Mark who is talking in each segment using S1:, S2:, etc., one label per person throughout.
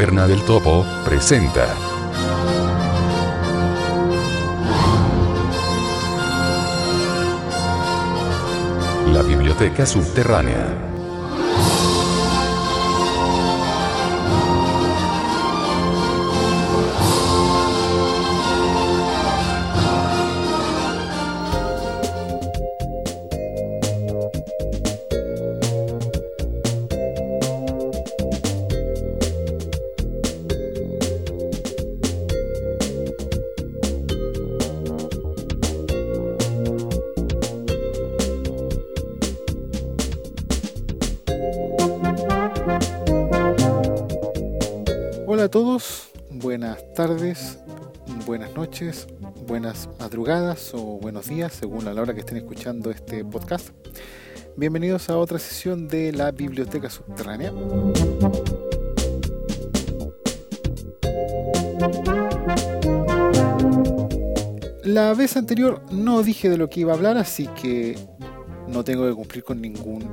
S1: Caverna del Topo presenta. La Biblioteca Subterránea.
S2: Noches, buenas madrugadas o buenos días, según la hora que estén escuchando este podcast. Bienvenidos a otra sesión de la Biblioteca Subterránea. La vez anterior no dije de lo que iba a hablar, así que no tengo que cumplir con ningún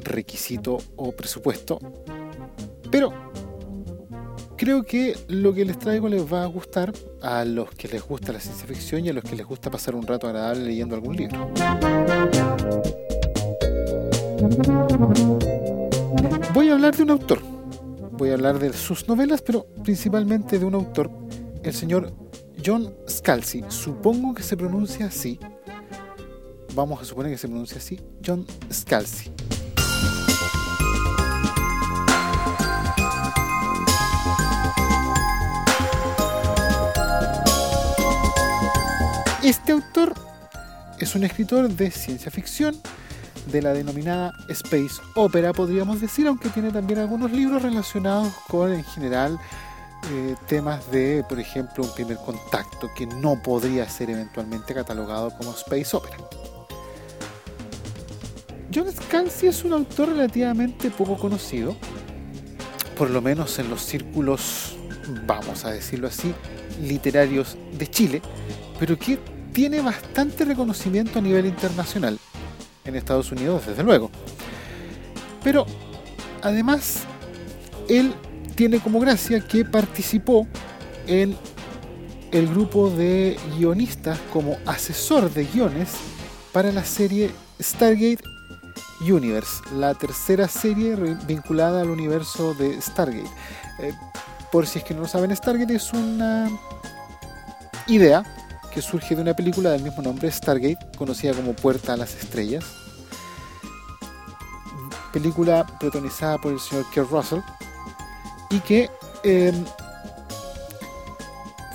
S2: requisito o presupuesto. Pero creo que lo que les traigo les va a gustar a los que les gusta la ciencia ficción y a los que les gusta pasar un rato agradable leyendo algún libro. Voy a hablar de un autor. Voy a hablar de sus novelas, pero principalmente de un autor, el señor John Scalzi. Supongo que se pronuncia así. Vamos a suponer que se pronuncia así. John Scalzi. Este autor es un escritor de ciencia ficción de la denominada Space Opera, podríamos decir, aunque tiene también algunos libros relacionados con, en general, eh, temas de, por ejemplo, un primer contacto que no podría ser eventualmente catalogado como Space Opera. John Scalzi es un autor relativamente poco conocido, por lo menos en los círculos, vamos a decirlo así, literarios de Chile, pero que tiene bastante reconocimiento a nivel internacional, en Estados Unidos desde luego. Pero además, él tiene como gracia que participó en el grupo de guionistas como asesor de guiones para la serie Stargate Universe, la tercera serie vinculada al universo de Stargate. Eh, por si es que no lo saben, Stargate es una idea que surge de una película del mismo nombre, Stargate, conocida como Puerta a las Estrellas. Película protagonizada por el señor Kurt Russell y que eh,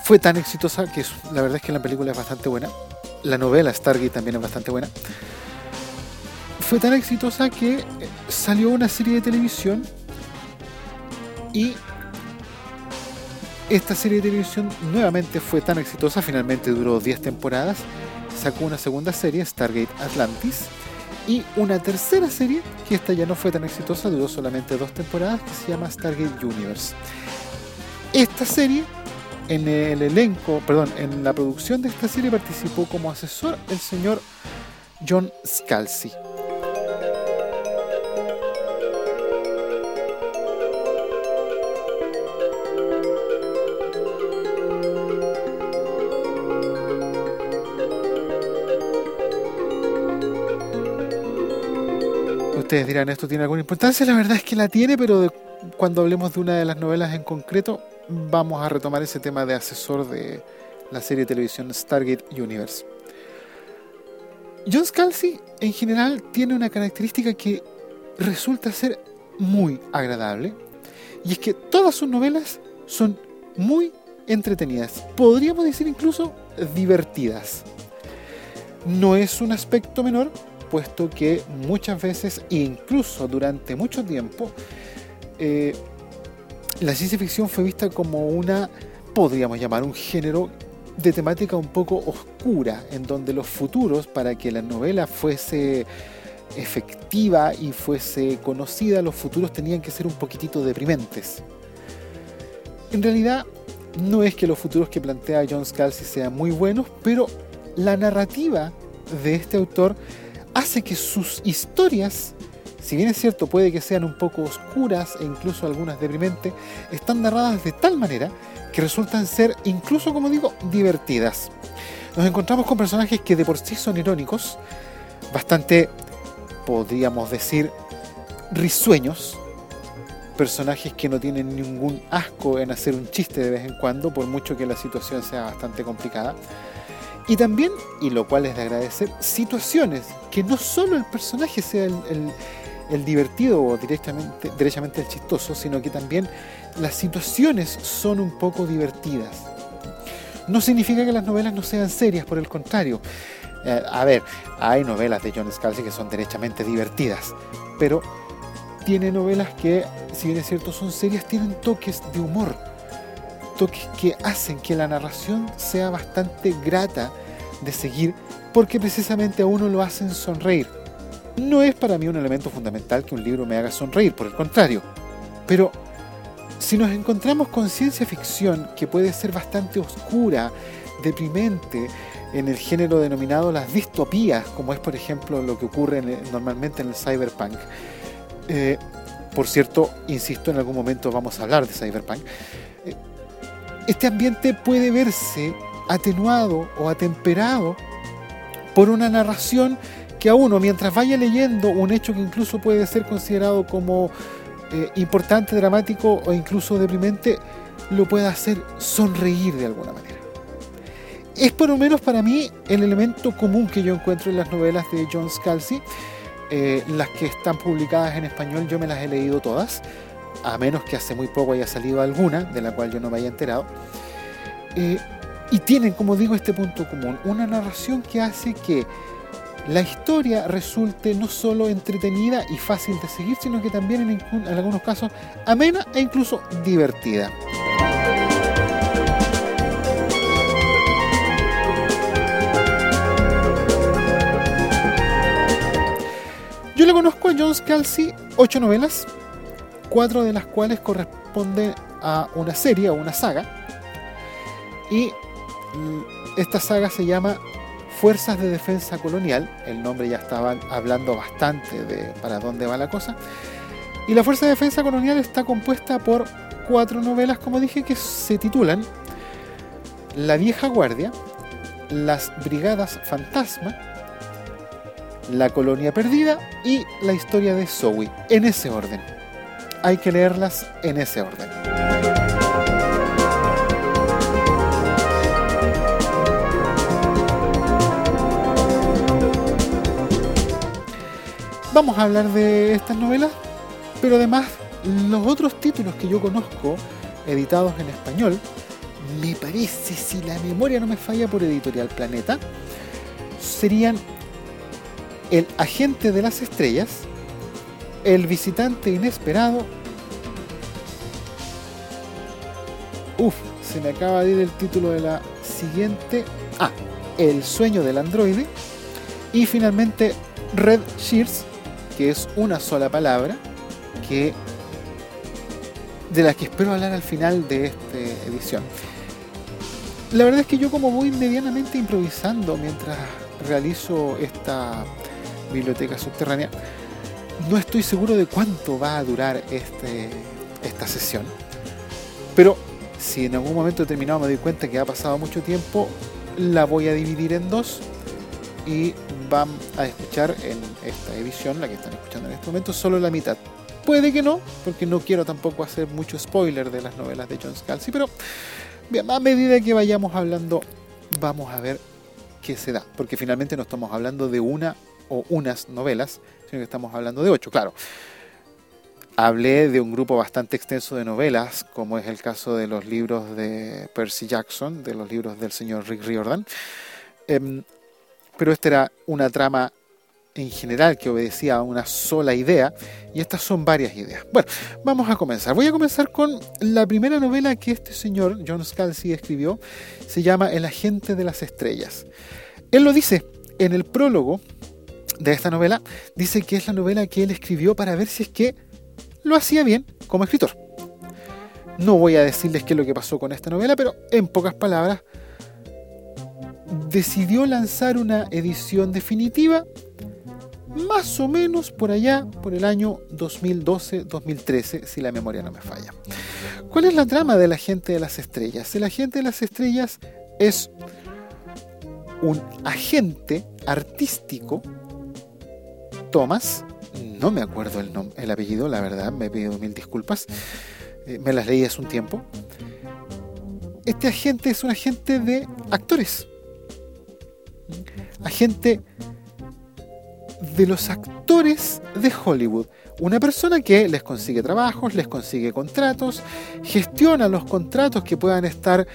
S2: fue tan exitosa que la verdad es que la película es bastante buena. La novela Stargate también es bastante buena. Fue tan exitosa que eh, salió una serie de televisión y esta serie de televisión nuevamente fue tan exitosa, finalmente duró 10 temporadas, sacó una segunda serie, Stargate Atlantis, y una tercera serie, que esta ya no fue tan exitosa, duró solamente dos temporadas, que se llama Stargate Universe. Esta serie, en el elenco, perdón, en la producción de esta serie participó como asesor el señor John Scalzi. Ustedes dirán, ¿esto tiene alguna importancia? La verdad es que la tiene, pero cuando hablemos de una de las novelas en concreto, vamos a retomar ese tema de asesor de la serie de televisión Stargate Universe. John Scalzi, en general, tiene una característica que resulta ser muy agradable, y es que todas sus novelas son muy entretenidas, podríamos decir incluso divertidas. No es un aspecto menor, puesto que muchas veces, incluso durante mucho tiempo, eh, la ciencia ficción fue vista como una, podríamos llamar, un género de temática un poco oscura, en donde los futuros, para que la novela fuese efectiva y fuese conocida, los futuros tenían que ser un poquitito deprimentes. En realidad, no es que los futuros que plantea John Scalzi sean muy buenos, pero la narrativa de este autor hace que sus historias si bien es cierto puede que sean un poco oscuras e incluso algunas deprimentes, están narradas de tal manera que resultan ser incluso, como digo, divertidas. Nos encontramos con personajes que de por sí son irónicos, bastante, podríamos decir, risueños, personajes que no tienen ningún asco en hacer un chiste de vez en cuando, por mucho que la situación sea bastante complicada. Y también, y lo cual es de agradecer, situaciones que no solo el personaje sea el, divertido o directamente, derechamente el chistoso, sino que también las situaciones son un poco divertidas. No significa que las novelas no sean serias, por el contrario. Eh, a ver, hay novelas de John Scalzi que son derechamente divertidas, pero tiene novelas que, si bien es cierto, son serias, tienen toques de humor que hacen que la narración sea bastante grata de seguir porque precisamente a uno lo hacen sonreír. No es para mí un elemento fundamental que un libro me haga sonreír, por el contrario. Pero si nos encontramos con ciencia ficción que puede ser bastante oscura, deprimente, en el género denominado las distopías, como es por ejemplo lo que ocurre normalmente en el cyberpunk, eh, por cierto, insisto, en algún momento vamos a hablar de cyberpunk, este ambiente puede verse atenuado o atemperado por una narración que a uno, mientras vaya leyendo un hecho que incluso puede ser considerado como eh, importante, dramático o incluso deprimente, lo pueda hacer sonreír de alguna manera. Es por lo menos para mí el elemento común que yo encuentro en las novelas de John Scalzi. Eh, las que están publicadas en español yo me las he leído todas a menos que hace muy poco haya salido alguna, de la cual yo no me haya enterado. Eh, y tienen, como digo, este punto común, una narración que hace que la historia resulte no solo entretenida y fácil de seguir, sino que también en, en algunos casos amena e incluso divertida. Yo le conozco a John Scalzi ocho novelas, cuatro de las cuales corresponden a una serie o una saga. Y esta saga se llama Fuerzas de Defensa Colonial. El nombre ya estaba hablando bastante de para dónde va la cosa. Y la Fuerza de Defensa Colonial está compuesta por cuatro novelas, como dije, que se titulan La Vieja Guardia, Las Brigadas Fantasma, La Colonia Perdida y La Historia de Zoe, en ese orden hay que leerlas en ese orden. Vamos a hablar de estas novelas, pero además los otros títulos que yo conozco, editados en español, me parece, si la memoria no me falla por Editorial Planeta, serían El Agente de las Estrellas, el visitante inesperado. Uf, se me acaba de ir el título de la siguiente. Ah, El sueño del androide. Y finalmente Red Shears, que es una sola palabra, que de la que espero hablar al final de esta edición. La verdad es que yo como voy medianamente improvisando mientras realizo esta biblioteca subterránea, no estoy seguro de cuánto va a durar este, esta sesión. Pero si en algún momento determinado me doy cuenta que ha pasado mucho tiempo, la voy a dividir en dos y van a escuchar en esta edición, la que están escuchando en este momento, solo la mitad. Puede que no, porque no quiero tampoco hacer mucho spoiler de las novelas de John Scalzi, pero a medida que vayamos hablando, vamos a ver qué se da, porque finalmente no estamos hablando de una o unas novelas, sino que estamos hablando de ocho, claro. Hablé de un grupo bastante extenso de novelas, como es el caso de los libros de Percy Jackson, de los libros del señor Rick Riordan. Em, pero esta era una trama en general que obedecía a una sola idea, y estas son varias ideas. Bueno, vamos a comenzar. Voy a comenzar con la primera novela que este señor, John Scalzi, escribió. Se llama El agente de las estrellas. Él lo dice en el prólogo de esta novela, dice que es la novela que él escribió para ver si es que lo hacía bien como escritor. No voy a decirles qué es lo que pasó con esta novela, pero en pocas palabras, decidió lanzar una edición definitiva más o menos por allá, por el año 2012-2013, si la memoria no me falla. ¿Cuál es la trama de La Gente de las Estrellas? El Agente de las Estrellas es un agente artístico, Thomas, no me acuerdo el, el apellido, la verdad, me pido mil disculpas, eh, me las leí hace un tiempo. Este agente es un agente de actores, agente de los actores de Hollywood. Una persona que les consigue trabajos, les consigue contratos, gestiona los contratos que puedan estar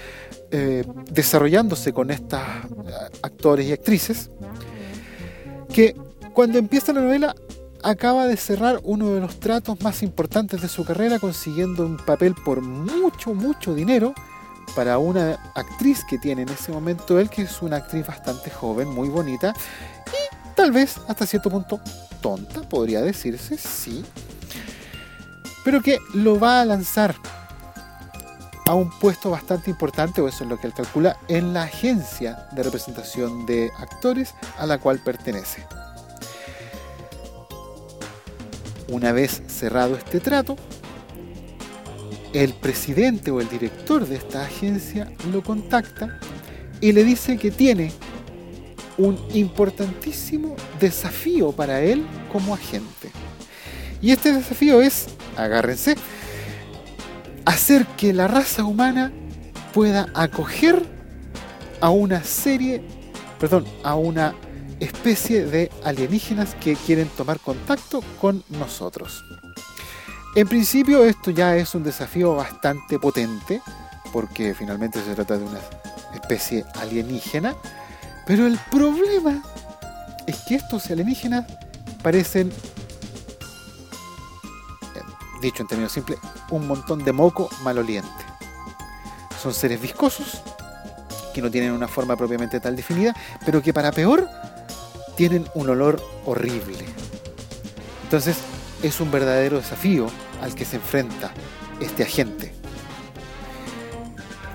S2: eh, desarrollándose con estos eh, actores y actrices, que cuando empieza la novela acaba de cerrar uno de los tratos más importantes de su carrera consiguiendo un papel por mucho, mucho dinero para una actriz que tiene en ese momento él, que es una actriz bastante joven, muy bonita y tal vez hasta cierto punto tonta, podría decirse, sí, pero que lo va a lanzar a un puesto bastante importante, o eso es lo que él calcula, en la agencia de representación de actores a la cual pertenece. Una vez cerrado este trato, el presidente o el director de esta agencia lo contacta y le dice que tiene un importantísimo desafío para él como agente. Y este desafío es, agárrense, hacer que la raza humana pueda acoger a una serie, perdón, a una especie de alienígenas que quieren tomar contacto con nosotros. En principio esto ya es un desafío bastante potente, porque finalmente se trata de una especie alienígena, pero el problema es que estos alienígenas parecen, eh, dicho en términos simples, un montón de moco maloliente. Son seres viscosos, que no tienen una forma propiamente tal definida, pero que para peor tienen un olor horrible. Entonces es un verdadero desafío al que se enfrenta este agente.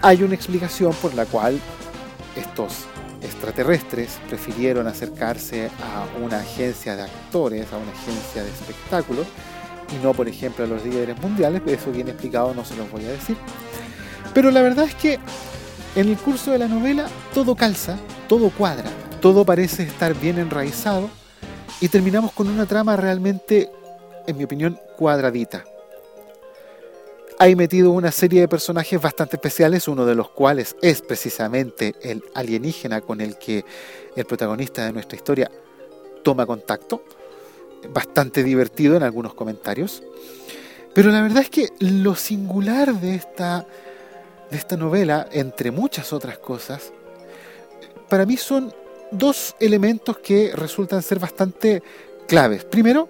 S2: Hay una explicación por la cual estos extraterrestres prefirieron acercarse a una agencia de actores, a una agencia de espectáculos, y no, por ejemplo, a los líderes mundiales, eso bien explicado no se los voy a decir. Pero la verdad es que en el curso de la novela todo calza, todo cuadra, todo parece estar bien enraizado y terminamos con una trama realmente, en mi opinión, cuadradita. Hay metido una serie de personajes bastante especiales, uno de los cuales es precisamente el alienígena con el que el protagonista de nuestra historia toma contacto. Bastante divertido en algunos comentarios. Pero la verdad es que lo singular de esta, de esta novela, entre muchas otras cosas, para mí son dos elementos que resultan ser bastante claves. Primero,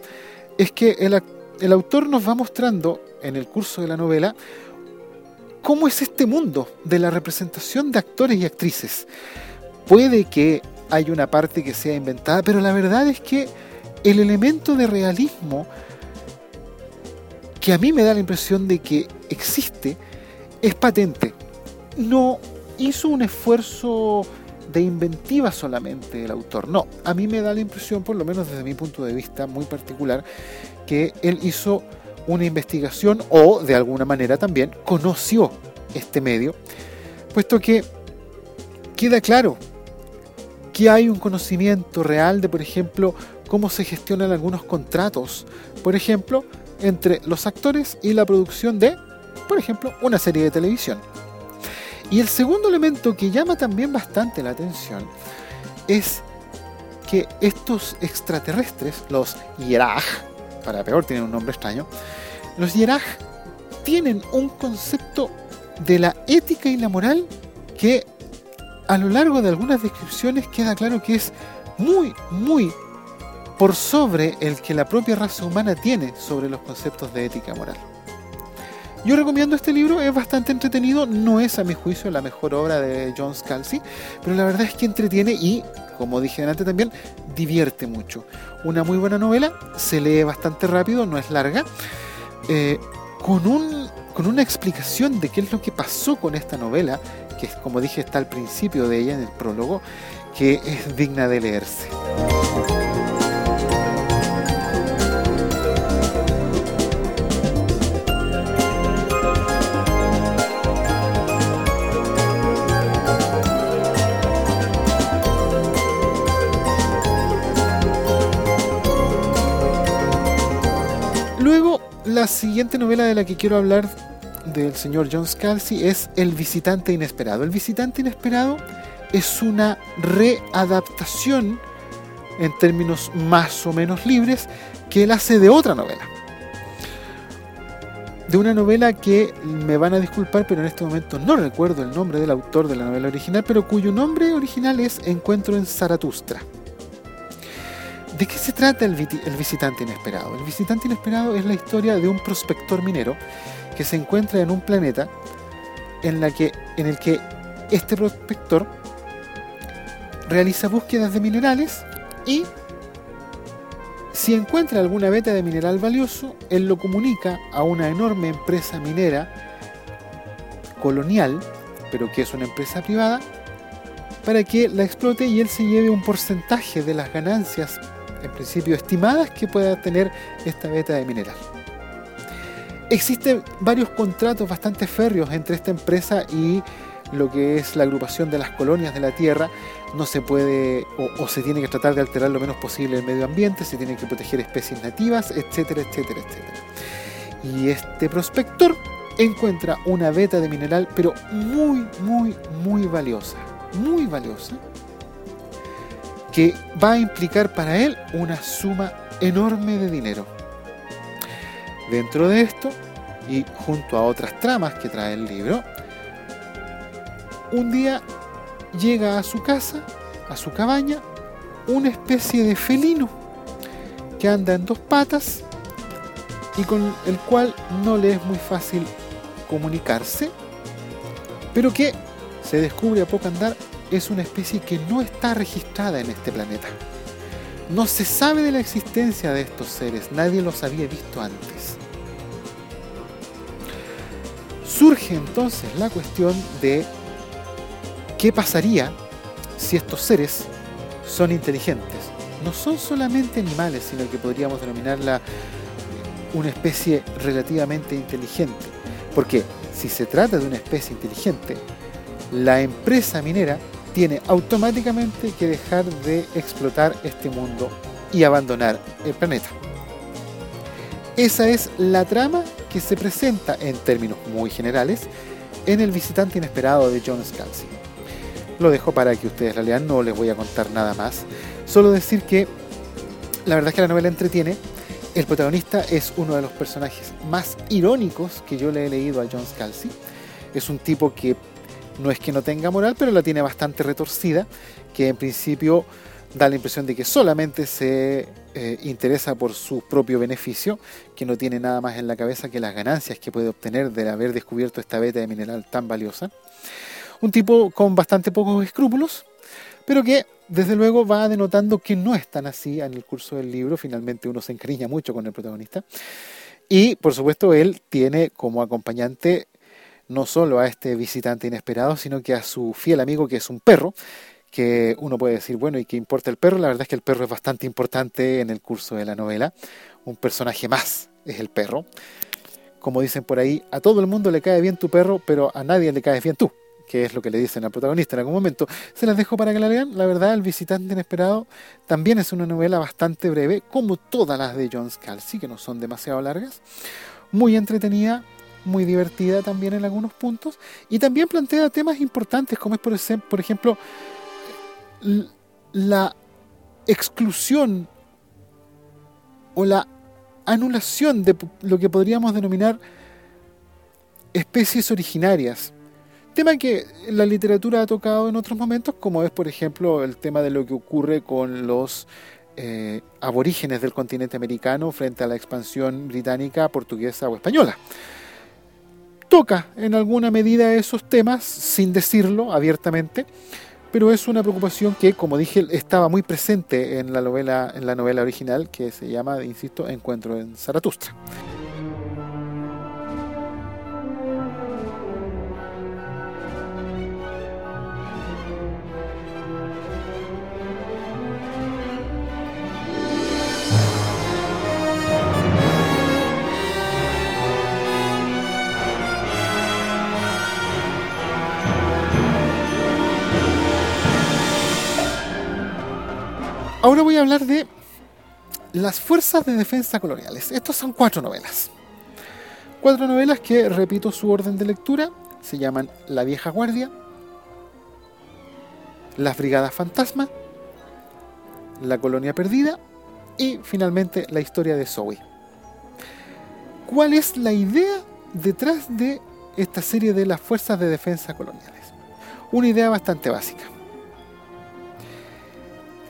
S2: es que el, el autor nos va mostrando en el curso de la novela cómo es este mundo de la representación de actores y actrices. Puede que haya una parte que sea inventada, pero la verdad es que el elemento de realismo que a mí me da la impresión de que existe es patente. No hizo un esfuerzo de inventiva solamente el autor. No, a mí me da la impresión, por lo menos desde mi punto de vista muy particular, que él hizo una investigación o de alguna manera también conoció este medio, puesto que queda claro que hay un conocimiento real de, por ejemplo, cómo se gestionan algunos contratos, por ejemplo, entre los actores y la producción de, por ejemplo, una serie de televisión. Y el segundo elemento que llama también bastante la atención es que estos extraterrestres, los Yeraj, para peor tienen un nombre extraño, los Yeraj tienen un concepto de la ética y la moral que a lo largo de algunas descripciones queda claro que es muy, muy por sobre el que la propia raza humana tiene sobre los conceptos de ética moral. Yo recomiendo este libro, es bastante entretenido, no es a mi juicio la mejor obra de John Scalzi, pero la verdad es que entretiene y, como dije antes también, divierte mucho. Una muy buena novela, se lee bastante rápido, no es larga, eh, con, un, con una explicación de qué es lo que pasó con esta novela, que como dije está al principio de ella, en el prólogo, que es digna de leerse. La siguiente novela de la que quiero hablar del señor John Scalzi es El visitante inesperado. El visitante inesperado es una readaptación en términos más o menos libres que él hace de otra novela. De una novela que me van a disculpar, pero en este momento no recuerdo el nombre del autor de la novela original, pero cuyo nombre original es Encuentro en Zaratustra. ¿De qué se trata el, visitante inesperado? El visitante inesperado es la historia de un prospector minero que se encuentra en un planeta en, el que este prospector realiza búsquedas de minerales y si encuentra alguna beta de mineral valioso, él lo comunica a una enorme empresa minera colonial, pero que es una empresa privada, para que la explote y él se lleve un porcentaje de las ganancias, en principio estimadas, que pueda tener esta beta de mineral. Existen varios contratos bastante férreos entre esta empresa y lo que es la agrupación de las colonias de la Tierra. No se puede o, se tiene que tratar de alterar lo menos posible el medio ambiente, se tienen que proteger especies nativas, etcétera, etcétera, etcétera. Y este prospector encuentra una beta de mineral, pero muy, muy, muy valiosa, muy valiosa, que va a implicar para él una suma enorme de dinero. Dentro de esto, y junto a otras tramas que trae el libro, un día llega a su casa, a su cabaña, una especie de felino que anda en dos patas y con el cual no le es muy fácil comunicarse, pero que se descubre a poco andar es una especie que no está registrada en este planeta. No se sabe de la existencia de estos seres, nadie los había visto antes. Surge entonces la cuestión de qué pasaría si estos seres son inteligentes. No son solamente animales, sino que podríamos denominarla una especie relativamente inteligente. Porque si se trata de una especie inteligente, la empresa minera tiene automáticamente que dejar de explotar este mundo y abandonar el planeta. Esa es la trama que se presenta en términos muy generales en El visitante inesperado de John Scalzi. Lo dejo para que ustedes la lean, no les voy a contar nada más. Solo decir que la verdad es que la novela entretiene. El protagonista es uno de los personajes más irónicos que yo le he leído a John Scalzi. Es un tipo que no es que no tenga moral, pero la tiene bastante retorcida, que en principio da la impresión de que solamente se eh, interesa por su propio beneficio, que no tiene nada más en la cabeza que las ganancias que puede obtener de haber descubierto esta beta de mineral tan valiosa. Un tipo con bastante pocos escrúpulos, pero que desde luego va denotando que no es tan así en el curso del libro. Finalmente uno se encariña mucho con el protagonista. Y por supuesto él tiene como acompañante no solo a este visitante inesperado, sino que a su fiel amigo que es un perro, que uno puede decir, bueno, ¿y qué importa el perro? La verdad es que el perro es bastante importante en el curso de la novela. Un personaje más es el perro. Como dicen por ahí, a todo el mundo le cae bien tu perro, pero a nadie le caes bien tú, que es lo que le dicen al protagonista en algún momento. Se las dejo para que la lean. La verdad, El visitante inesperado también es una novela bastante breve, como todas las de John Scalzi, que no son demasiado largas. Muy entretenida, muy divertida también en algunos puntos, y también plantea temas importantes, como es por, por ejemplo la exclusión o la anulación de lo que podríamos denominar especies originarias. Tema que la literatura ha tocado en otros momentos, como es por ejemplo el tema de lo que ocurre con los eh, aborígenes del continente americano frente a la expansión británica, portuguesa o española. Toca en alguna medida esos temas sin decirlo abiertamente, pero es una preocupación que, como dije, estaba muy presente en la novela, en la novela original que se llama, insisto, Encuentro en Zaratustra. Ahora voy a hablar de las fuerzas de defensa coloniales. Estos son cuatro novelas. Cuatro novelas que, repito su orden de lectura, se llaman La vieja guardia, Las brigadas fantasma, La colonia perdida y finalmente la historia de Zoe. ¿Cuál es la idea detrás de esta serie de las fuerzas de defensa coloniales? Una idea bastante básica.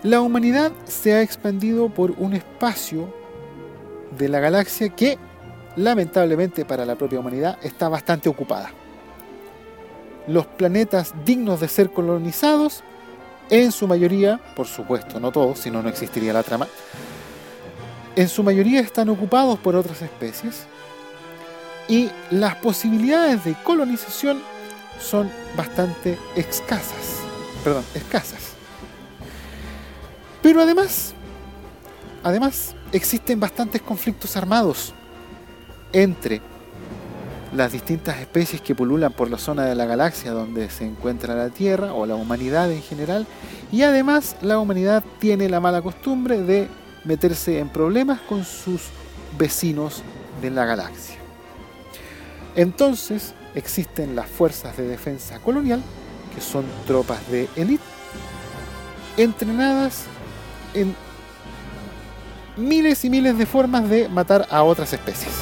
S2: La humanidad se ha expandido por un espacio de la galaxia que, lamentablemente para la propia humanidad, está bastante ocupada. Los planetas dignos de ser colonizados, en su mayoría, por supuesto, no todos, si no, no existiría la trama, en su mayoría están ocupados por otras especies y las posibilidades de colonización son bastante escasas. Perdón, escasas. Pero además, además existen bastantes conflictos armados entre las distintas especies que pululan por la zona de la galaxia donde se encuentra la Tierra o la humanidad en general y además la humanidad tiene la mala costumbre de meterse en problemas con sus vecinos de la galaxia. Entonces existen las fuerzas de defensa colonial, que son tropas de élite, entrenadas en miles y miles de formas de matar a otras especies.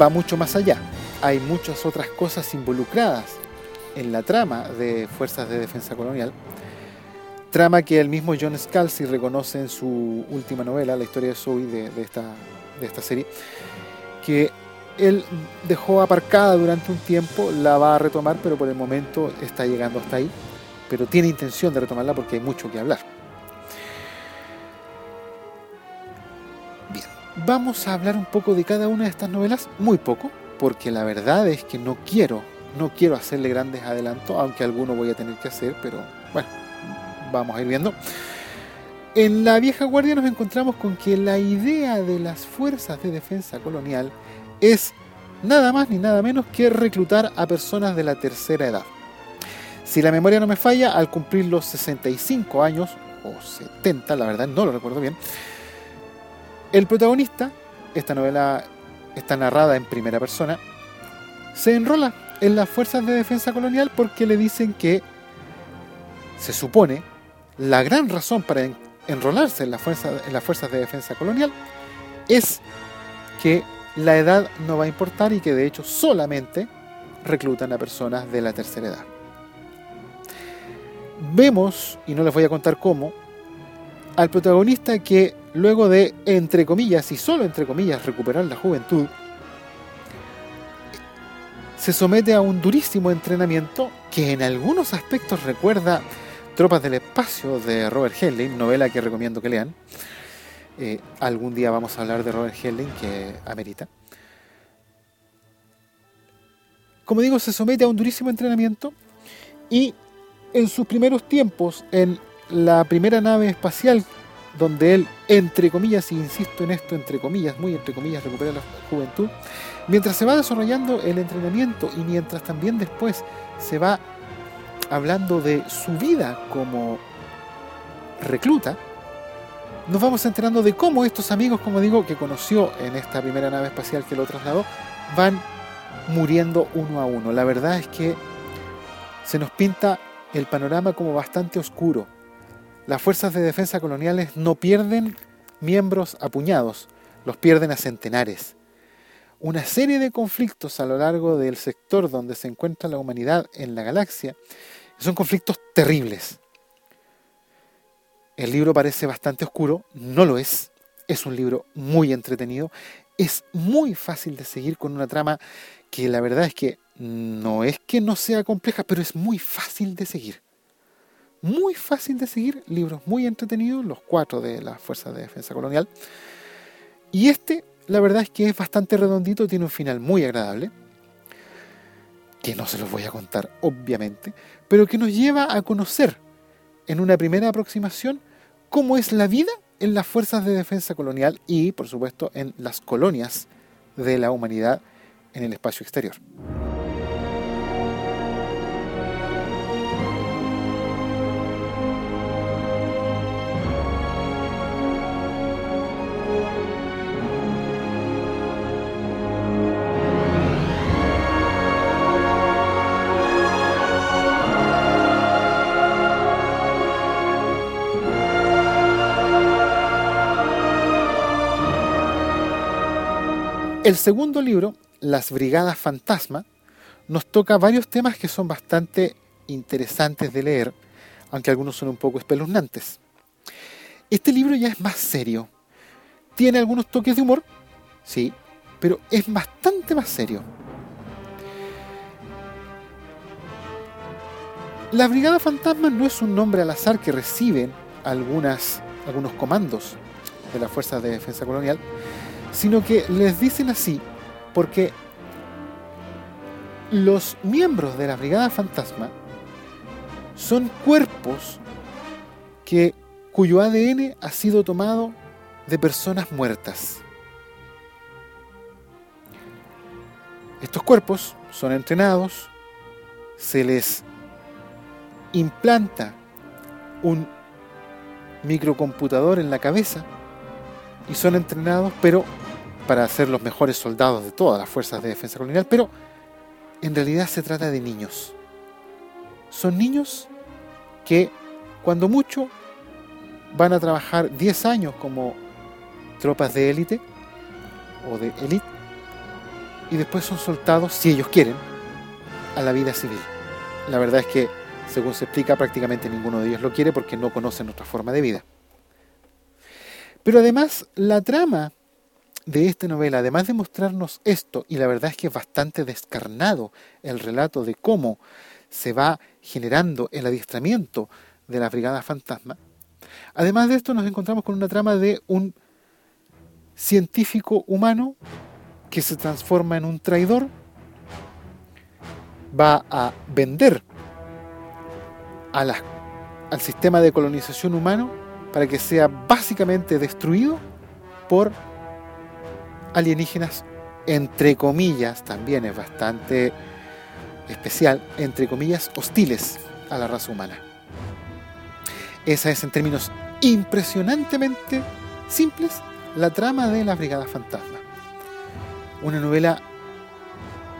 S2: Va mucho más allá. Hay muchas otras cosas involucradas en la trama de Fuerzas de Defensa Colonial. Trama que el mismo John Scalzi reconoce en su última novela, La historia de Zoe, de, de, esta, de esta serie, que él dejó aparcada durante un tiempo, la va a retomar, pero por el momento está llegando hasta ahí. Pero tiene intención de retomarla porque hay mucho que hablar. Bien, vamos a hablar un poco de cada una de estas novelas, muy poco, porque la verdad es que no quiero, no quiero hacerle grandes adelantos, aunque alguno voy a tener que hacer, pero bueno, vamos a ir viendo. En la vieja guardia nos encontramos con que la idea de las fuerzas de defensa colonial es nada más ni nada menos que reclutar a personas de la tercera edad. Si la memoria no me falla, al cumplir los 65 años, o 70, la verdad no lo recuerdo bien, el protagonista, esta novela está narrada en primera persona, se enrola en las fuerzas de defensa colonial porque le dicen que se supone la gran razón para enrolarse en, la fuerza, en las fuerzas de defensa colonial es que la edad no va a importar y que de hecho solamente reclutan a personas de la tercera edad. Vemos, y no les voy a contar cómo, al protagonista que luego de, entre comillas, y solo entre comillas, recuperar la juventud, se somete a un durísimo entrenamiento que en algunos aspectos recuerda Tropas del Espacio de Robert Heinlein, novela que recomiendo que lean. Eh, algún día vamos a hablar de Robert Heinlein, que amerita. Como digo, se somete a un durísimo entrenamiento y en sus primeros tiempos, en la primera nave espacial, donde él, entre comillas, insisto en esto, entre comillas, muy entre comillas, recupera la juventud, mientras se va desarrollando el entrenamiento y mientras también después se va hablando de su vida como recluta, nos vamos enterando de cómo estos amigos, como digo, que conoció en esta primera nave espacial que lo trasladó, van muriendo uno a uno. La verdad es que se nos pinta el panorama como bastante oscuro. Las fuerzas de defensa coloniales no pierden miembros a puñados, los pierden a centenares. Una serie de conflictos a lo largo del sector donde se encuentra la humanidad en la galaxia son conflictos terribles. El libro parece bastante oscuro, no lo es. Es un libro muy entretenido. Es muy fácil de seguir con una trama que la verdad es que no es que no sea compleja, pero es muy fácil de seguir. Muy fácil de seguir, libros muy entretenidos, los cuatro de las Fuerzas de Defensa Colonial. Y este, la verdad es que es bastante redondito, tiene un final muy agradable, que no se los voy a contar, obviamente, pero que nos lleva a conocer en una primera aproximación cómo es la vida en las fuerzas de defensa colonial y, por supuesto, en las colonias de la humanidad en el espacio exterior. El segundo libro, Las Brigadas Fantasma, nos toca varios temas que son bastante interesantes de leer, aunque algunos son un poco espeluznantes. Este libro ya es más serio. Tiene algunos toques de humor, sí, pero es bastante más serio. La Brigada Fantasma no es un nombre al azar que reciben algunas, algunos comandos de las Fuerzas de Defensa Colonial, sino que les dicen así porque los miembros de la Brigada Fantasma son cuerpos que, cuyo ADN ha sido tomado de personas muertas. Estos cuerpos son entrenados, se les implanta un microcomputador en la cabeza y son entrenados, pero para ser los mejores soldados de todas las fuerzas de defensa colonial, pero en realidad se trata de niños. Son niños que cuando mucho van a trabajar 10 años como tropas de élite o de élite y después son soltados, si ellos quieren, a la vida civil. La verdad es que, según se explica, prácticamente ninguno de ellos lo quiere porque no conocen nuestra forma de vida. Pero además, la trama de esta novela, además de mostrarnos esto, y la verdad es que es bastante descarnado el relato de cómo se va generando el adiestramiento de la Brigada Fantasma, además de esto nos encontramos con una trama de un científico humano que se transforma en un traidor, va a vender al sistema de colonización humano para que sea básicamente destruido por alienígenas, entre comillas, también es bastante especial, entre comillas, hostiles a la raza humana. Esa es en términos impresionantemente simples la trama de la Brigada Fantasma. Una novela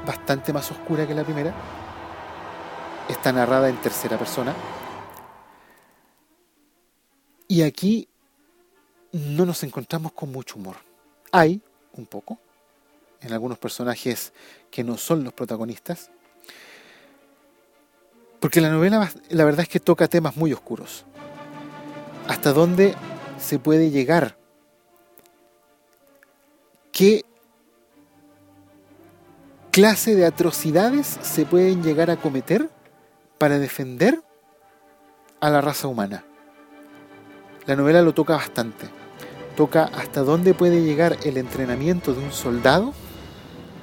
S2: bastante más oscura que la primera. Está narrada en tercera persona. Y aquí no nos encontramos con mucho humor. Hay un poco en algunos personajes que no son los protagonistas. Porque la novela, la verdad es que toca temas muy oscuros. ¿Hasta dónde se puede llegar? ¿Qué clase de atrocidades se pueden llegar a cometer para defender a la raza humana? La novela lo toca bastante toca hasta dónde puede llegar el entrenamiento de un soldado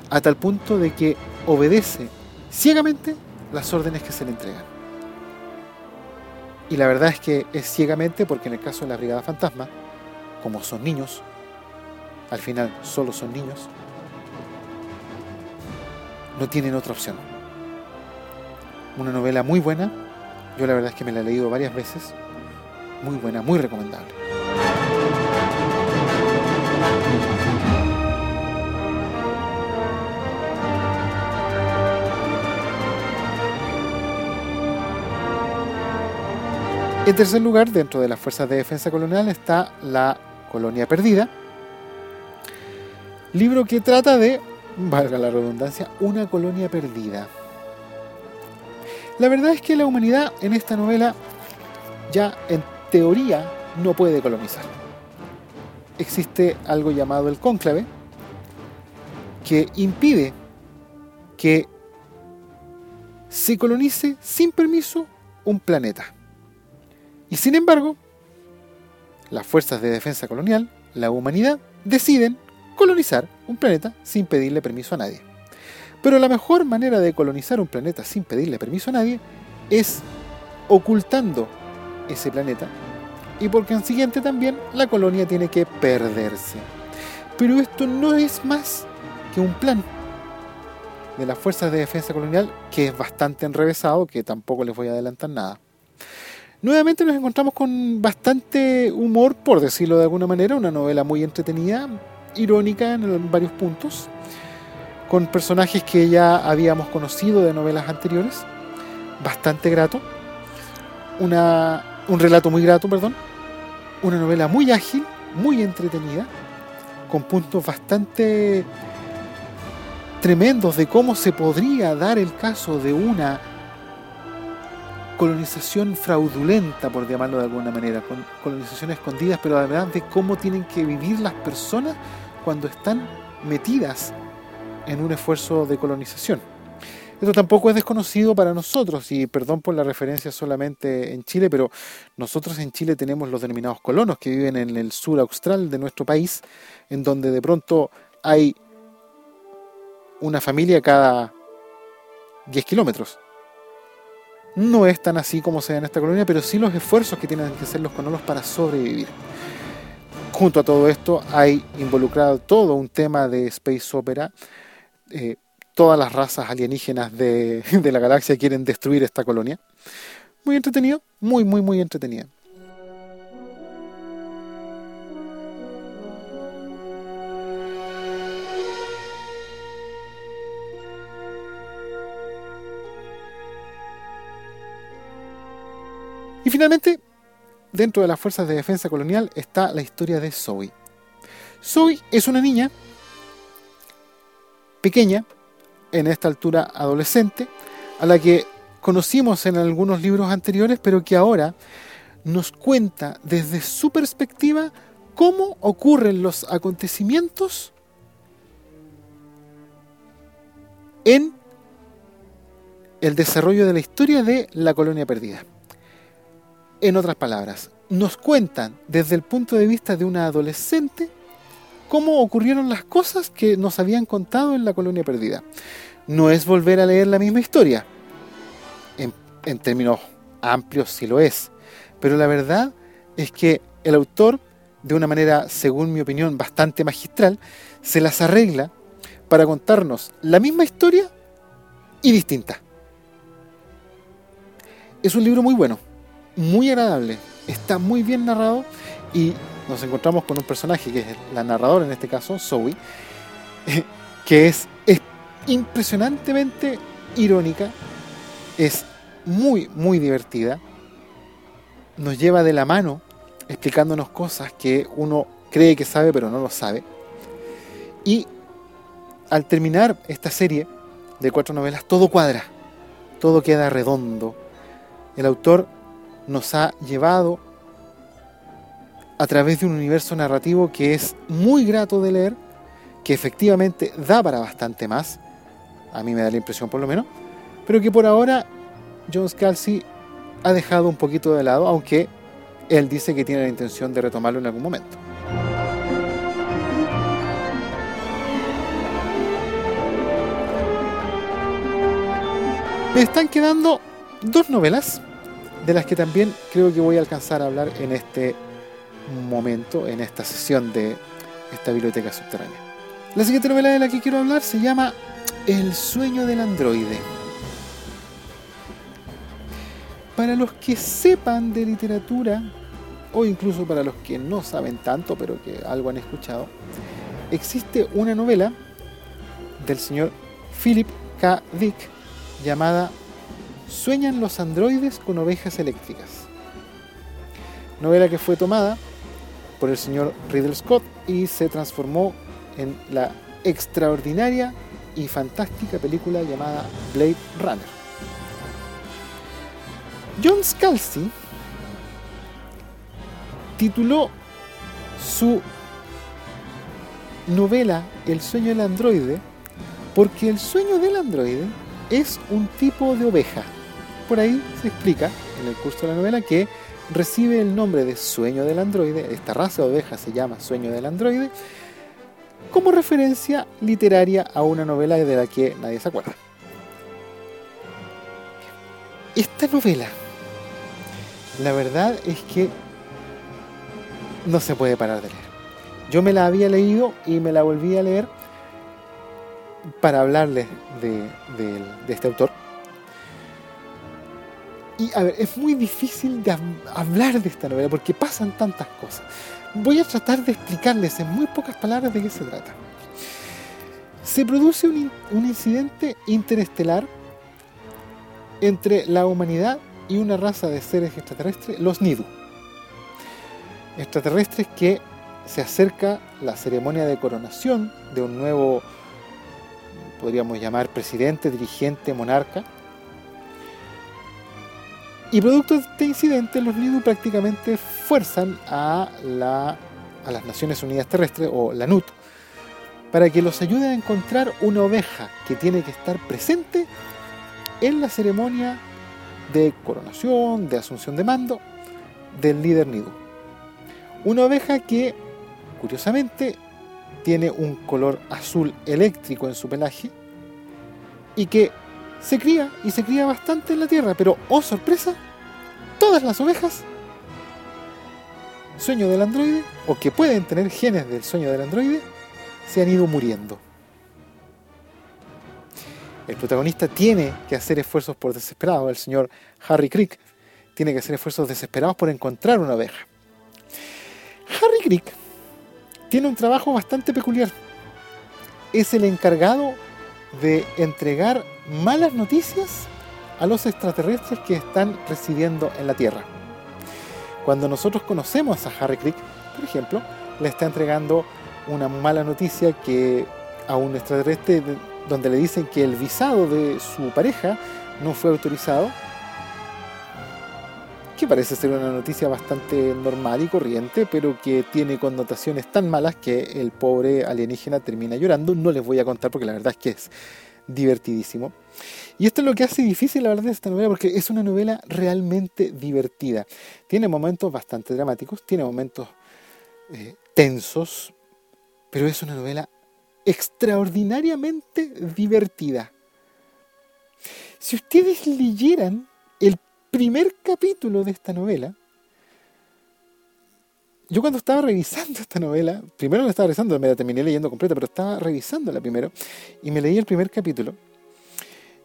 S2: a tal punto de que obedece ciegamente las órdenes que se le entregan. Y la verdad es que es ciegamente porque en el caso de la Brigada Fantasma, como son niños, al final solo son niños, no tienen otra opción. Una novela muy buena, yo la verdad es que me la he leído varias veces, muy buena, muy recomendable. En tercer lugar, dentro de las Fuerzas de Defensa Colonial está La Colonia Perdida, libro que trata de, valga la redundancia, una colonia perdida. La verdad es que la humanidad en esta novela ya en teoría no puede colonizar. Existe algo llamado el cónclave que impide que se colonice sin permiso un planeta. Y sin embargo, las fuerzas de defensa colonial, la humanidad, deciden colonizar un planeta sin pedirle permiso a nadie. Pero la mejor manera de colonizar un planeta sin pedirle permiso a nadie es ocultando ese planeta y por consiguiente también la colonia tiene que perderse. Pero esto no es más que un plan de las fuerzas de defensa colonial que es bastante enrevesado, que tampoco les voy a adelantar nada. Nuevamente nos encontramos con bastante humor, por decirlo de alguna manera, una novela muy entretenida, irónica en varios puntos, con personajes que ya habíamos conocido de novelas anteriores, bastante grato, una, un relato muy grato, perdón, una novela muy ágil, muy entretenida, con puntos bastante tremendos de cómo se podría dar el caso de una colonización fraudulenta, por llamarlo de alguna manera, con colonización escondidas, pero además de cómo tienen que vivir las personas cuando están metidas en un esfuerzo de colonización. Esto tampoco es desconocido para nosotros, y perdón por la referencia solamente en Chile, pero nosotros en Chile tenemos los denominados colonos que viven en el sur austral de nuestro país, en donde de pronto hay una familia cada 10 kilómetros. No es tan así como se da en esta colonia, pero sí los esfuerzos que tienen que hacer los colonos para sobrevivir. Junto a todo esto hay involucrado todo un tema de space opera. Eh, todas las razas alienígenas de, de la galaxia quieren destruir esta colonia. Muy entretenido, muy, muy, muy entretenido. Y finalmente, dentro de las fuerzas de defensa colonial está la historia de Zoe. Zoe es una niña pequeña, en esta altura adolescente, a la que conocimos en algunos libros anteriores, pero que ahora nos cuenta desde su perspectiva cómo ocurren los acontecimientos en el desarrollo de la historia de la colonia perdida. En otras palabras, nos cuentan desde el punto de vista de una adolescente cómo ocurrieron las cosas que nos habían contado en la colonia perdida. No es volver a leer la misma historia. En, términos amplios sí lo es. Pero la verdad es que el autor, de una manera, según mi opinión, bastante magistral, se las arregla para contarnos la misma historia y distinta. Es un libro muy bueno muy agradable, está muy bien narrado y nos encontramos con un personaje que es la narradora en este caso, Zoe, que es, es impresionantemente irónica, es muy, muy divertida, nos lleva de la mano explicándonos cosas que uno cree que sabe pero no lo sabe. Y al terminar esta serie de cuatro novelas, todo cuadra, todo queda redondo. El autor nos ha llevado a través de un universo narrativo que es muy grato de leer, que efectivamente da para bastante más, a mí me da la impresión por lo menos, pero que por ahora John Scalzi ha dejado un poquito de lado, aunque él dice que tiene la intención de retomarlo en algún momento. Me están quedando dos novelas de las que también creo que voy a alcanzar a hablar en este momento, en esta sesión de esta biblioteca subterránea. La siguiente novela de la que quiero hablar se llama El sueño del androide. Para los que sepan de literatura, o incluso para los que no saben tanto, pero que algo han escuchado, existe una novela del señor Philip K. Dick llamada Sueñan los androides con ovejas eléctricas. Novela que fue tomada por el señor Riddle Scott y se transformó en la extraordinaria y fantástica película llamada Blade Runner. John Scalzi tituló su novela El sueño del androide porque el sueño del androide es un tipo de oveja por ahí se explica en el curso de la novela que recibe el nombre de sueño del androide, esta raza de ovejas se llama sueño del androide, como referencia literaria a una novela de la que nadie se acuerda. Esta novela, la verdad es que no se puede parar de leer. Yo me la había leído y me la volví a leer para hablarles de, de este autor y a ver, es muy difícil de hablar de esta novela porque pasan tantas cosas. Voy a tratar de explicarles en muy pocas palabras de qué se trata. Se produce un, un incidente interestelar entre la humanidad y una raza de seres extraterrestres, los Nidu. Extraterrestres que se acerca la ceremonia de coronación de un nuevo podríamos llamar presidente, dirigente, monarca. Y producto de este incidente, los Nidu prácticamente fuerzan a, la, a las Naciones Unidas Terrestres, o la NUT, para que los ayude a encontrar una oveja que tiene que estar presente en la ceremonia de coronación, de asunción de mando del líder Nidu. Una oveja que, curiosamente, tiene un color azul eléctrico en su pelaje y que se cría y se cría bastante en la tierra, pero oh sorpresa, todas las ovejas sueño del androide o que pueden tener genes del sueño del androide se han ido muriendo. El protagonista tiene que hacer esfuerzos por desesperados, el señor Harry Crick tiene que hacer esfuerzos desesperados por encontrar una oveja. Harry Crick tiene un trabajo bastante peculiar. Es el encargado de entregar malas noticias a los extraterrestres que están residiendo en la Tierra. Cuando nosotros conocemos a Harry Crick, por ejemplo, le está entregando una mala noticia que a un extraterrestre donde le dicen que el visado de su pareja no fue autorizado que parece ser una noticia bastante normal y corriente, pero que tiene connotaciones tan malas que el pobre alienígena termina llorando. No les voy a contar porque la verdad es que es divertidísimo. Y esto es lo que hace difícil la verdad de esta novela, porque es una novela realmente divertida. Tiene momentos bastante dramáticos, tiene momentos eh, tensos, pero es una novela extraordinariamente divertida. Si ustedes leyeran primer capítulo de esta novela, yo cuando estaba revisando esta novela, primero la estaba revisando, me la terminé leyendo completa, pero estaba revisándola primero, y me leí el primer capítulo.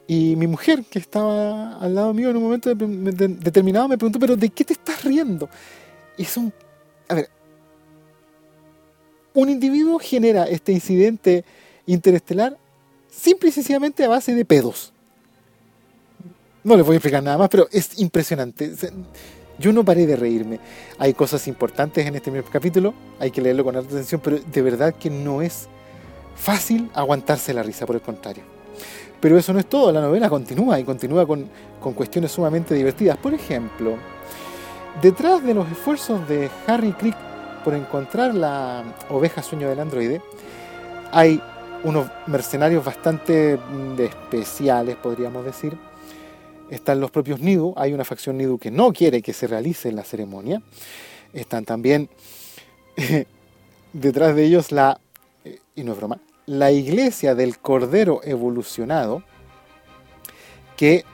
S2: Y mi mujer, que estaba al lado mío en un momento determinado, me preguntó, pero ¿de qué te estás riendo? Es un... A ver, un individuo genera este incidente interestelar simple y sencillamente a base de pedos. No les voy a explicar nada más, pero es impresionante. Yo no paré de reírme. Hay cosas importantes en este primer capítulo, hay que leerlo con atención, pero de verdad que no es fácil aguantarse la risa, por el contrario. Pero eso no es todo, la novela continúa y continúa con, con cuestiones sumamente divertidas. Por ejemplo, detrás de los esfuerzos de Harry Crick por encontrar la oveja sueño del androide, hay unos mercenarios bastante mm, especiales, podríamos decir, están los propios Nidu, hay una facción Nidu que no quiere que se realice la ceremonia, están también detrás de ellos la, eh, y no es broma, la iglesia del Cordero evolucionado, que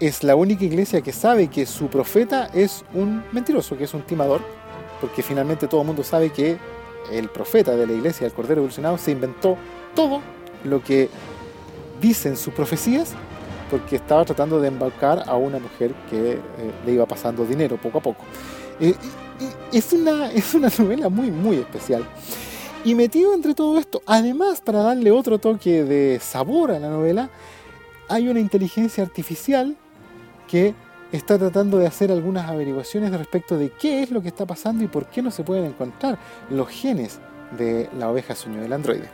S2: es la única iglesia que sabe que su profeta es un mentiroso, que es un timador, porque finalmente todo el mundo sabe que el profeta de la iglesia del Cordero evolucionado se inventó todo lo que dicen sus profecías porque estaba tratando de embarcar a una mujer que eh, le iba pasando dinero poco a poco. Eh, es, una, es una novela muy, muy especial. Y metido entre todo esto, además para darle otro toque de sabor a la novela, hay una inteligencia artificial que está tratando de hacer algunas averiguaciones respecto de qué es lo que está pasando y por qué no se pueden encontrar los genes de la oveja sueño del androide.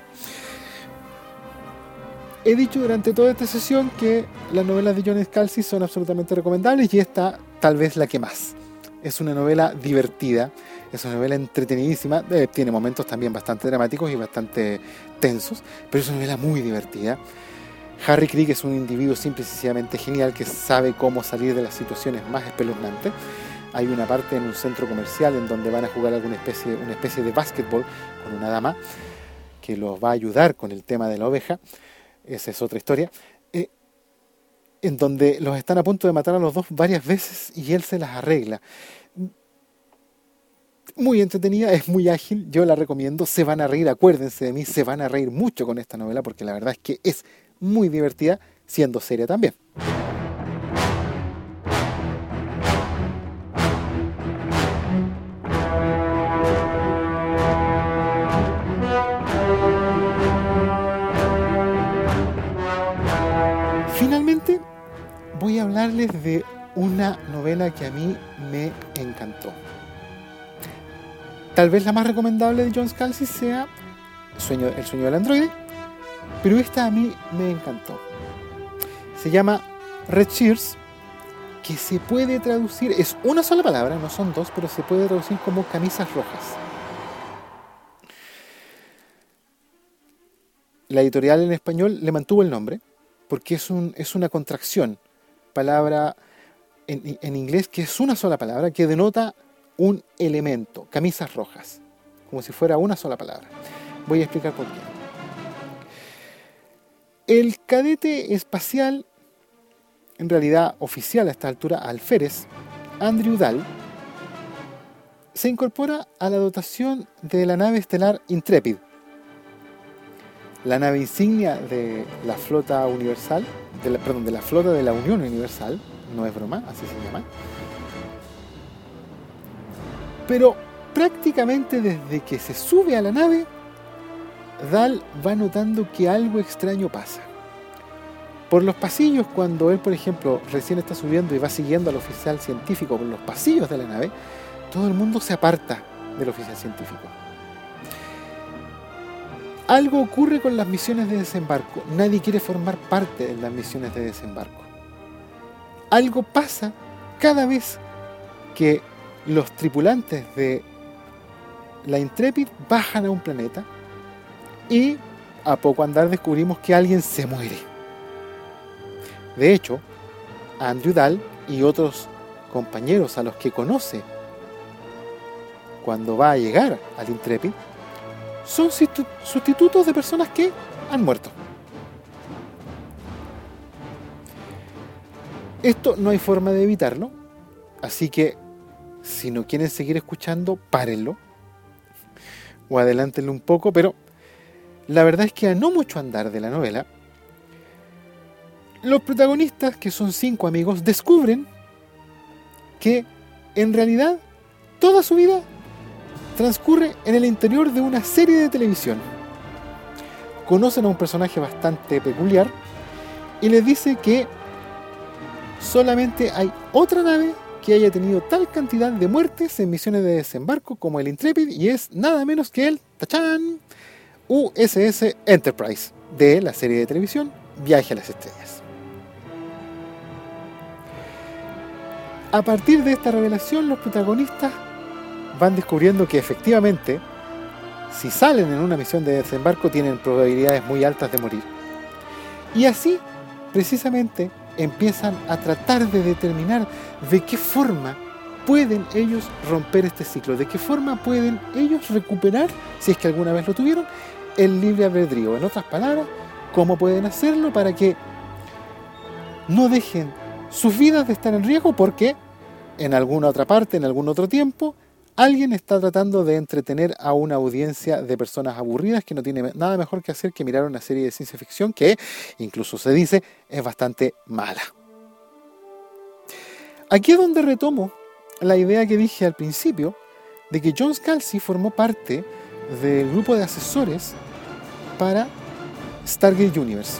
S2: He dicho durante toda esta sesión que las novelas de John Scalzi son absolutamente recomendables y esta tal vez la que más. Es una novela divertida, es una novela entretenidísima, eh, tiene momentos también bastante dramáticos y bastante tensos, pero es una novela muy divertida. Harry Crick es un individuo simple y sencillamente genial que sabe cómo salir de las situaciones más espeluznantes. Hay una parte en un centro comercial en donde van a jugar alguna especie, una especie de básquetbol con una dama que los va a ayudar con el tema de la oveja esa es otra historia, eh, en donde los están a punto de matar a los dos varias veces y él se las arregla. Muy entretenida, es muy ágil, yo la recomiendo, se van a reír, acuérdense de mí, se van a reír mucho con esta novela porque la verdad es que es muy divertida, siendo seria también. Que a mí me encantó. Tal vez la más recomendable de John Scalzi sea El sueño del androide, Pero esta a mí me encantó. Se llama Red Cheers, que se puede traducir, es una sola palabra, no son dos, pero se puede traducir como camisas rojas. La editorial en español le mantuvo el nombre porque es una contracción, palabra en, inglés que es una sola palabra que denota un elemento, camisas rojas, como si fuera una sola palabra. Voy a explicar por qué. El cadete espacial, en realidad oficial a esta altura, alférez, Andrew Dahl, se incorpora a la dotación de la nave estelar Intrepid, la nave insignia de la flota universal, perdón, de la flota de la Unión Universal, no es broma, así se llama. Pero prácticamente desde que se sube a la nave, Dal va notando que algo extraño pasa. Por los pasillos, cuando él, por ejemplo, recién está subiendo y va siguiendo al oficial científico por los pasillos de la nave, todo el mundo se aparta del oficial científico. Algo ocurre con las misiones de desembarco. Nadie quiere formar parte de las misiones de desembarco. Algo pasa cada vez que los tripulantes de la Intrepid bajan a un planeta y a poco andar descubrimos que alguien se muere. De hecho, Andrew Dahl y otros compañeros a los que conoce cuando va a llegar al Intrepid son sustitutos de personas que han muerto. Esto no hay forma de evitarlo, así que si no quieren seguir escuchando, párenlo o adelántenlo un poco, pero la verdad es que a no mucho andar de la novela, los protagonistas, que son cinco amigos, descubren que en realidad toda su vida transcurre en el interior de una serie de televisión. Conocen a un personaje bastante peculiar y les dice que solamente hay otra nave que haya tenido tal cantidad de muertes en misiones de desembarco como el Intrepid y es nada menos que el Tachan USS Enterprise de la serie de televisión Viaje a las Estrellas. A partir de esta revelación, los protagonistas van descubriendo que efectivamente, si salen en una misión de desembarco, tienen probabilidades muy altas de morir. Y así, precisamente, empiezan a tratar de determinar de qué forma pueden ellos romper este ciclo, de qué forma pueden ellos recuperar, si es que alguna vez lo tuvieron, el libre albedrío. En otras palabras, cómo pueden hacerlo para que no dejen sus vidas de estar en riesgo porque en alguna otra parte, en algún otro tiempo, Alguien está tratando de entretener a una audiencia de personas aburridas que no tiene nada mejor que hacer que mirar una serie de ciencia ficción que, incluso se dice, es bastante mala. Aquí es donde retomo la idea que dije al principio de que John Scalzi formó parte del grupo de asesores para Stargate Universe.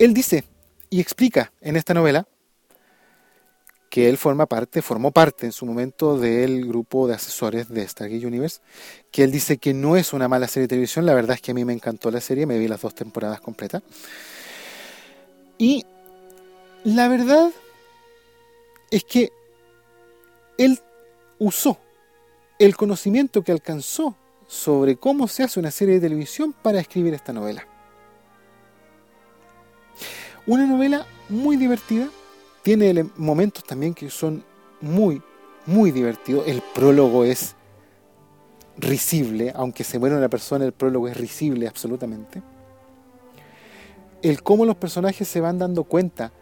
S2: Él dice y explica en esta novela que él forma parte, formó parte en su momento del grupo de asesores de Stargate Universe, que él dice que no es una mala serie de televisión, la verdad es que a mí me encantó la serie, me vi las dos temporadas completas. Y la verdad es que él usó el conocimiento que alcanzó sobre cómo se hace una serie de televisión para escribir esta novela. Una novela muy divertida, tiene momentos también que son muy, muy divertidos. El prólogo es risible, aunque se muera una persona, el prólogo es risible absolutamente. El cómo los personajes se van dando cuenta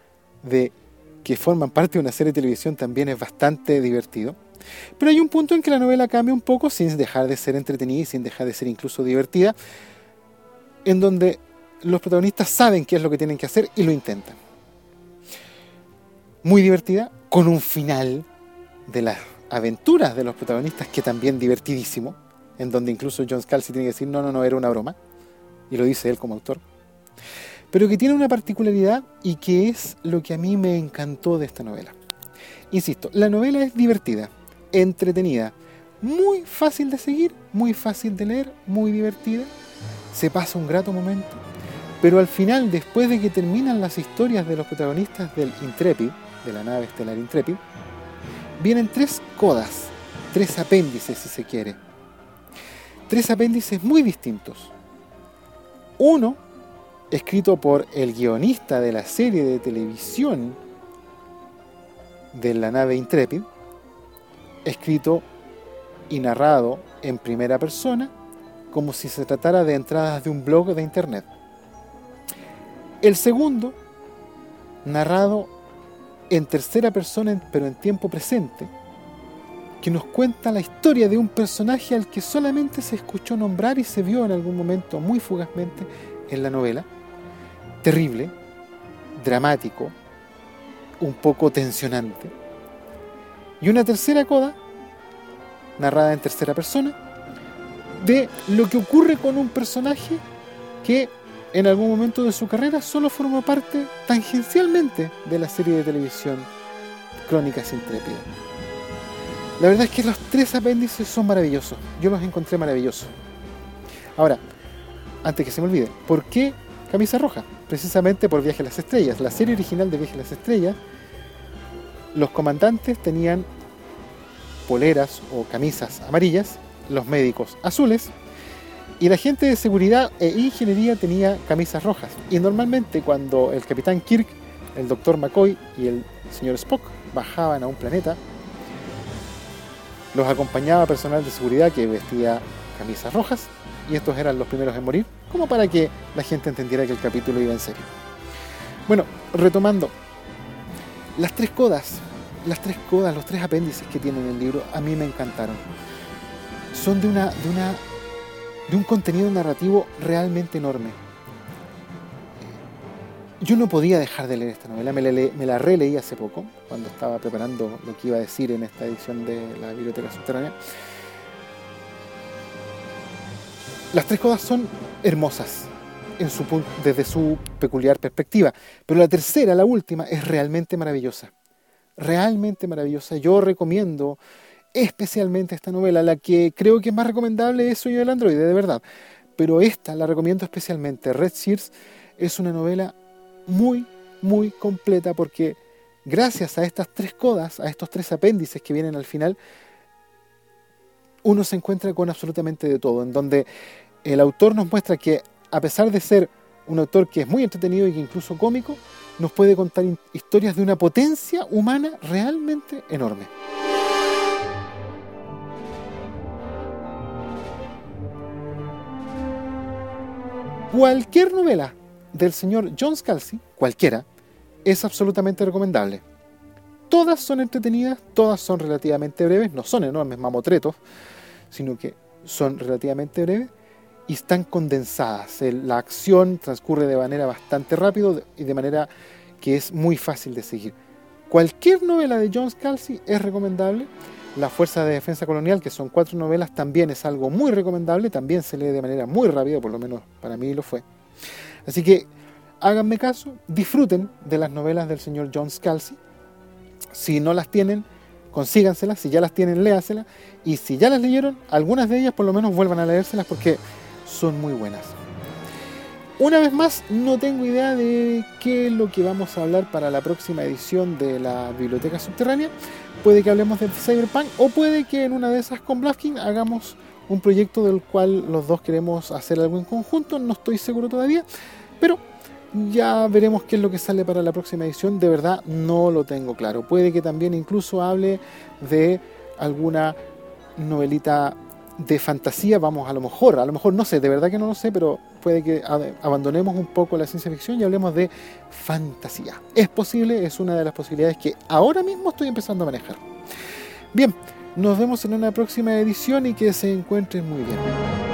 S2: de que forman parte de una serie de televisión también es bastante divertido. Pero hay un punto en que la novela cambia un poco sin dejar de ser entretenida y sin dejar de ser incluso divertida, en donde los protagonistas saben qué es lo que tienen que hacer y lo intentan muy divertida, con un final de las aventuras de los protagonistas que también divertidísimo, en donde incluso John Scalzi tiene que decir, no, no, no, era una broma, y lo dice él como autor, pero que tiene una particularidad y que es lo que a mí me encantó de esta novela. Insisto, la novela es divertida, entretenida, muy fácil de seguir, muy fácil de leer, muy divertida, se pasa un grato momento, pero al final, después de que terminan las historias de los protagonistas del Intrepid, de la nave estelar Intrepid, vienen tres codas, tres apéndices si se quiere. Tres apéndices muy distintos. Uno, escrito por el guionista de la serie de televisión de la nave Intrepid, escrito y narrado en primera persona, como si se tratara de entradas de un blog de internet. El segundo, narrado en tercera persona, pero en tiempo presente, que nos cuenta la historia de un personaje al que solamente se escuchó nombrar y se vio en algún momento muy fugazmente en la novela. Terrible, dramático, un poco tensionante. Y una tercera coda, narrada en tercera persona, de lo que ocurre con un personaje que en algún momento de su carrera solo formó parte tangencialmente de la serie de televisión Crónicas Intrépidas. La verdad es que los tres apéndices son maravillosos. Yo los encontré maravillosos. Ahora, antes que se me olvide, ¿por qué camisa roja? Precisamente por Viaje a las Estrellas. La serie original de Viaje a las Estrellas, los comandantes tenían poleras o camisas amarillas, los médicos azules y la gente de seguridad e ingeniería tenía camisas rojas. Y normalmente cuando el capitán Kirk, el doctor McCoy y el señor Spock bajaban a un planeta, los acompañaba personal de seguridad que vestía camisas rojas y estos eran los primeros en morir, como para que la gente entendiera que el capítulo iba en serio. Bueno, retomando, las tres codas, las tres codas, los tres apéndices que tiene el libro, a mí me encantaron. Son de una, de una de un contenido narrativo realmente enorme. Yo no podía dejar de leer esta novela, me la, releí hace poco, cuando estaba preparando lo que iba a decir en esta edición de la Biblioteca Subterránea. Las tres cosas son hermosas desde su peculiar perspectiva, pero la tercera, la última, es realmente maravillosa. Realmente maravillosa. Yo recomiendo especialmente esta novela. La que creo que es más recomendable es Sueño del Androide, de verdad. Pero esta la recomiendo especialmente. Red Sears es una novela muy, muy completa porque gracias a estas tres codas, a estos tres apéndices que vienen al final, uno se encuentra con absolutamente de todo, en donde el autor nos muestra que a pesar de ser un autor que es muy entretenido y que incluso cómico, nos puede contar historias de una potencia humana realmente enorme. Cualquier novela del señor John Scalzi, cualquiera, es absolutamente recomendable. Todas son entretenidas, todas son relativamente breves, no son enormes mamotretos, sino que son relativamente breves y están condensadas. La acción transcurre de manera bastante rápida y de manera que es muy fácil de seguir. Cualquier novela de John Scalzi es recomendable la Fuerza de Defensa Colonial, que son cuatro novelas, también es algo muy recomendable, también se lee de manera muy rápida, por lo menos para mí lo fue. Así que háganme caso, disfruten de las novelas del señor John Scalzi. Si no las tienen, consíganselas, si ya las tienen, léaselas, y si ya las leyeron, algunas de ellas por lo menos vuelvan a leérselas porque son muy buenas. Una vez más, no tengo idea de qué es lo que vamos a hablar para la próxima edición de la Biblioteca Subterránea, puede que hablemos de Cyberpunk o puede que en una de esas con Blasking hagamos un proyecto del cual los dos queremos hacer algo en conjunto, no estoy seguro todavía, pero ya veremos qué es lo que sale para la próxima edición, de verdad no lo tengo claro. Puede que también incluso hable de alguna novelita de fantasía, vamos, a lo mejor, a lo mejor no sé, de verdad que no lo sé, pero puede que abandonemos un poco la ciencia ficción y hablemos de fantasía. Es posible, es una de las posibilidades que ahora mismo estoy empezando a manejar. Bien, nos vemos en una próxima edición y que se encuentren muy bien.